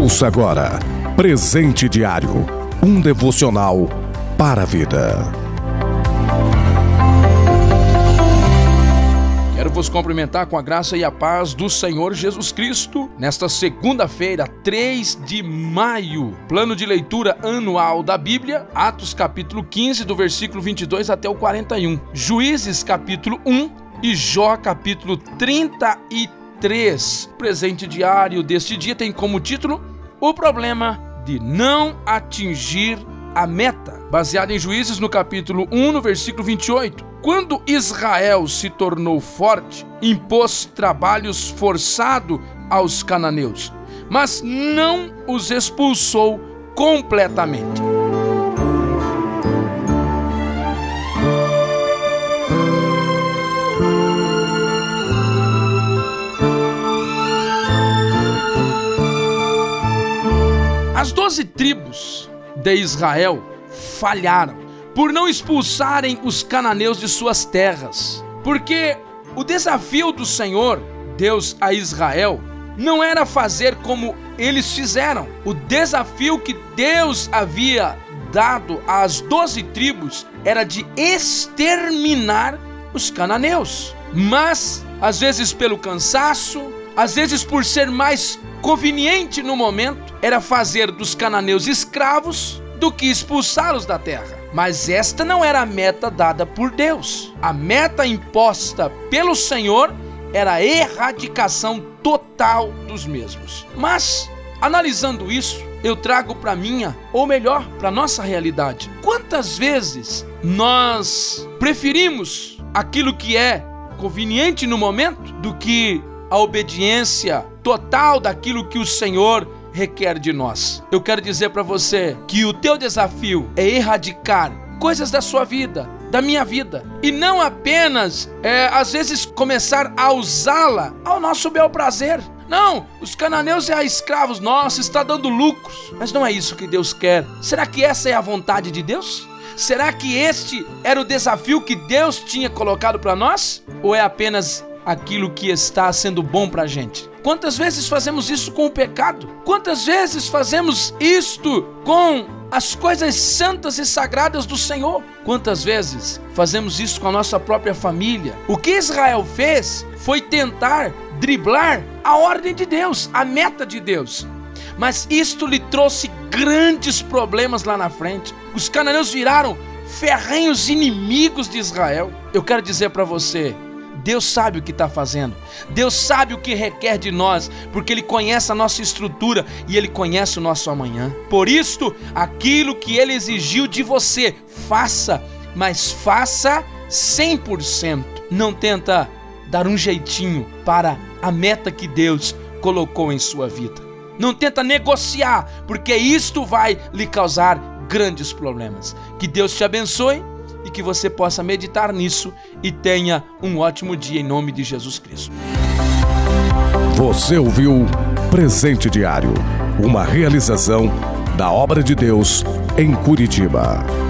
Ouça agora Presente Diário um devocional para a vida. Quero vos cumprimentar com a graça e a paz do Senhor Jesus Cristo nesta segunda-feira, 3 de maio. Plano de leitura anual da Bíblia, Atos capítulo 15, do versículo 22 até o 41. Juízes capítulo 1 e Jó capítulo 33 3. Presente diário deste dia tem como título O problema de não atingir a meta. Baseado em Juízes no capítulo 1, no versículo 28. Quando Israel se tornou forte, impôs trabalhos forçados aos cananeus, mas não os expulsou completamente. As doze tribos de Israel falharam por não expulsarem os cananeus de suas terras, porque o desafio do Senhor, Deus a Israel, não era fazer como eles fizeram. O desafio que Deus havia dado às doze tribos era de exterminar os cananeus. Mas, às vezes pelo cansaço, às vezes por ser mais conveniente no momento era fazer dos cananeus escravos do que expulsá-los da terra. Mas esta não era a meta dada por Deus. A meta imposta pelo Senhor era a erradicação total dos mesmos. Mas, analisando isso, eu trago para minha, ou melhor, para nossa realidade. Quantas vezes nós preferimos aquilo que é conveniente no momento do que a obediência total daquilo que o Senhor requer de nós. Eu quero dizer para você que o teu desafio é erradicar coisas da sua vida, da minha vida, e não apenas, é, às vezes, começar a usá-la ao nosso bel prazer. Não, os cananeus é escravos nossos, está dando lucros. Mas não é isso que Deus quer. Será que essa é a vontade de Deus? Será que este era o desafio que Deus tinha colocado para nós? Ou é apenas aquilo que está sendo bom para a gente. Quantas vezes fazemos isso com o pecado? Quantas vezes fazemos isto com as coisas santas e sagradas do Senhor? Quantas vezes fazemos isso com a nossa própria família? O que Israel fez foi tentar driblar a ordem de Deus, a meta de Deus. Mas isto lhe trouxe grandes problemas lá na frente. Os cananeus viraram ferrenhos inimigos de Israel. Eu quero dizer para você, Deus sabe o que está fazendo. Deus sabe o que requer de nós, porque Ele conhece a nossa estrutura e Ele conhece o nosso amanhã. Por isto, aquilo que Ele exigiu de você, faça, mas faça 100%. Não tenta dar um jeitinho para a meta que Deus colocou em sua vida. Não tenta negociar, porque isto vai lhe causar grandes problemas. Que Deus te abençoe que você possa meditar nisso e tenha um ótimo dia em nome de Jesus Cristo. Você ouviu Presente Diário, uma realização da obra de Deus em Curitiba.